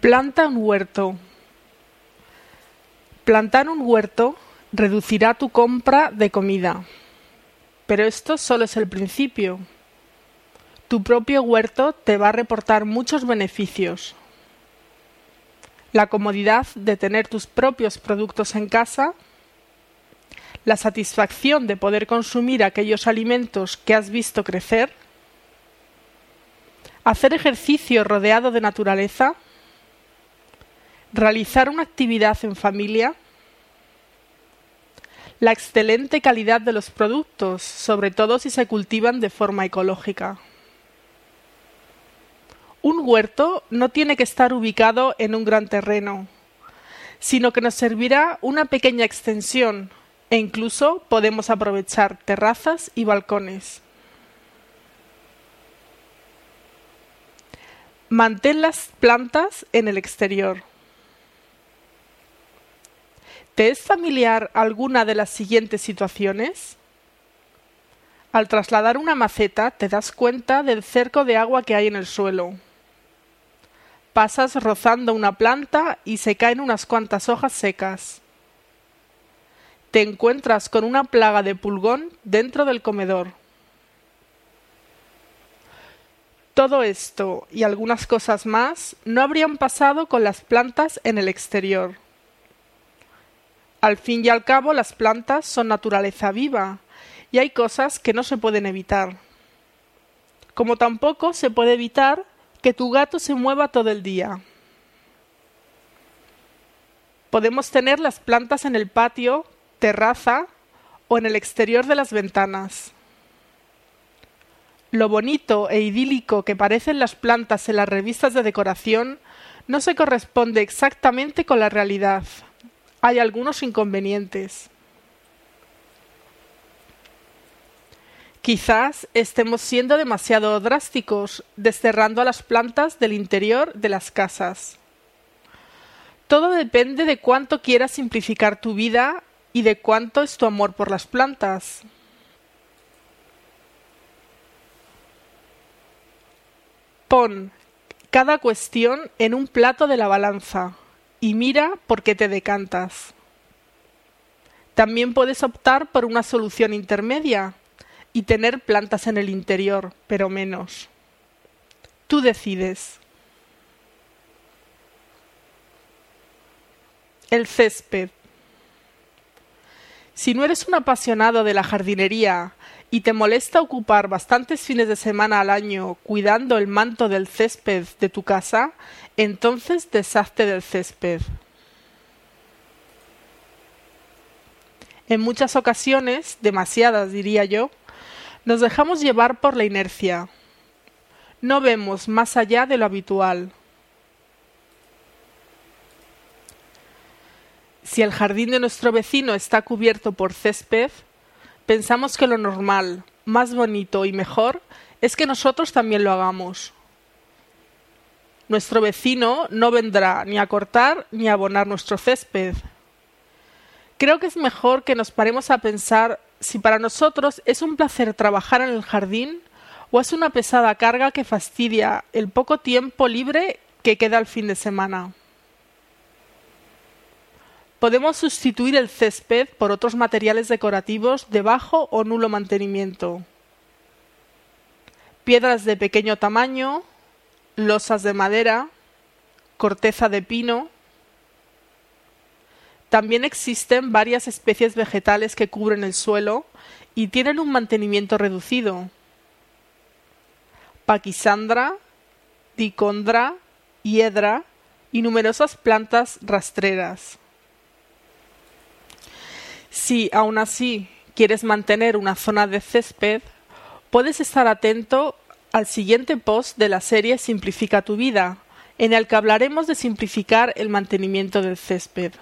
Planta un huerto. Plantar un huerto reducirá tu compra de comida. Pero esto solo es el principio. Tu propio huerto te va a reportar muchos beneficios. La comodidad de tener tus propios productos en casa, la satisfacción de poder consumir aquellos alimentos que has visto crecer, hacer ejercicio rodeado de naturaleza, realizar una actividad en familia, la excelente calidad de los productos, sobre todo si se cultivan de forma ecológica. Un huerto no tiene que estar ubicado en un gran terreno, sino que nos servirá una pequeña extensión e incluso podemos aprovechar terrazas y balcones. Mantén las plantas en el exterior. ¿Te es familiar alguna de las siguientes situaciones? Al trasladar una maceta te das cuenta del cerco de agua que hay en el suelo. Pasas rozando una planta y se caen unas cuantas hojas secas. Te encuentras con una plaga de pulgón dentro del comedor. Todo esto y algunas cosas más no habrían pasado con las plantas en el exterior. Al fin y al cabo, las plantas son naturaleza viva y hay cosas que no se pueden evitar. Como tampoco se puede evitar que tu gato se mueva todo el día. Podemos tener las plantas en el patio, terraza o en el exterior de las ventanas. Lo bonito e idílico que parecen las plantas en las revistas de decoración no se corresponde exactamente con la realidad hay algunos inconvenientes. Quizás estemos siendo demasiado drásticos, desterrando a las plantas del interior de las casas. Todo depende de cuánto quieras simplificar tu vida y de cuánto es tu amor por las plantas. Pon cada cuestión en un plato de la balanza y mira por qué te decantas. También puedes optar por una solución intermedia y tener plantas en el interior, pero menos. Tú decides. El césped. Si no eres un apasionado de la jardinería y te molesta ocupar bastantes fines de semana al año cuidando el manto del césped de tu casa, entonces deshazte del césped. En muchas ocasiones, demasiadas diría yo, nos dejamos llevar por la inercia. No vemos más allá de lo habitual. Si el jardín de nuestro vecino está cubierto por césped, pensamos que lo normal, más bonito y mejor es que nosotros también lo hagamos. Nuestro vecino no vendrá ni a cortar ni a abonar nuestro césped. Creo que es mejor que nos paremos a pensar si para nosotros es un placer trabajar en el jardín o es una pesada carga que fastidia el poco tiempo libre que queda al fin de semana. Podemos sustituir el césped por otros materiales decorativos de bajo o nulo mantenimiento. Piedras de pequeño tamaño, losas de madera, corteza de pino. También existen varias especies vegetales que cubren el suelo y tienen un mantenimiento reducido. Paquisandra, dicondra, hiedra y numerosas plantas rastreras. Si aún así quieres mantener una zona de césped, puedes estar atento al siguiente post de la serie Simplifica tu vida, en el que hablaremos de simplificar el mantenimiento del césped.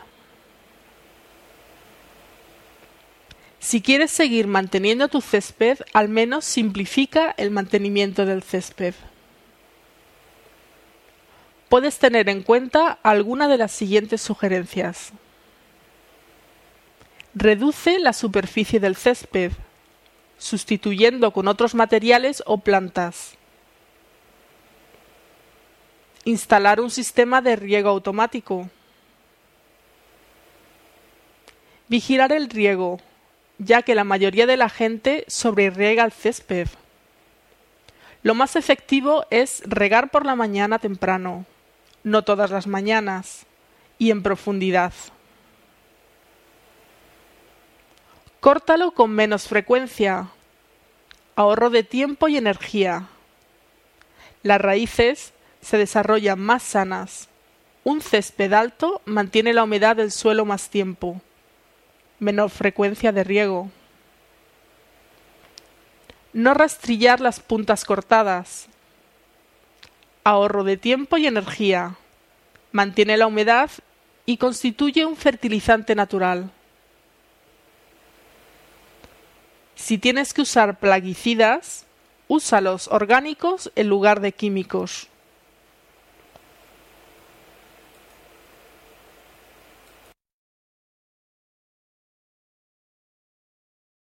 Si quieres seguir manteniendo tu césped, al menos simplifica el mantenimiento del césped. Puedes tener en cuenta alguna de las siguientes sugerencias. Reduce la superficie del césped, sustituyendo con otros materiales o plantas. Instalar un sistema de riego automático. Vigilar el riego, ya que la mayoría de la gente sobreriega el césped. Lo más efectivo es regar por la mañana temprano, no todas las mañanas, y en profundidad. Córtalo con menos frecuencia. Ahorro de tiempo y energía. Las raíces se desarrollan más sanas. Un césped alto mantiene la humedad del suelo más tiempo. Menor frecuencia de riego. No rastrillar las puntas cortadas. Ahorro de tiempo y energía. Mantiene la humedad y constituye un fertilizante natural. Si tienes que usar plaguicidas, úsalos orgánicos en lugar de químicos.